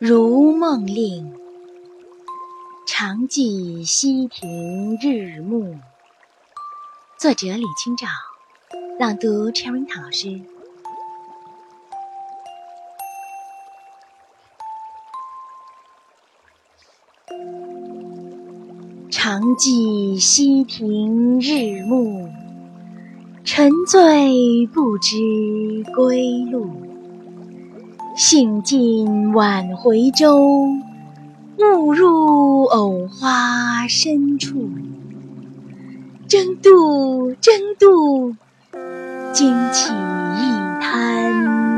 如梦令，常记溪亭日暮。作者：李清照，朗读：Cherry 老师。常记溪亭日暮，沉醉不知归路。兴尽晚回舟，误入藕花深处。争渡，争渡，惊起一滩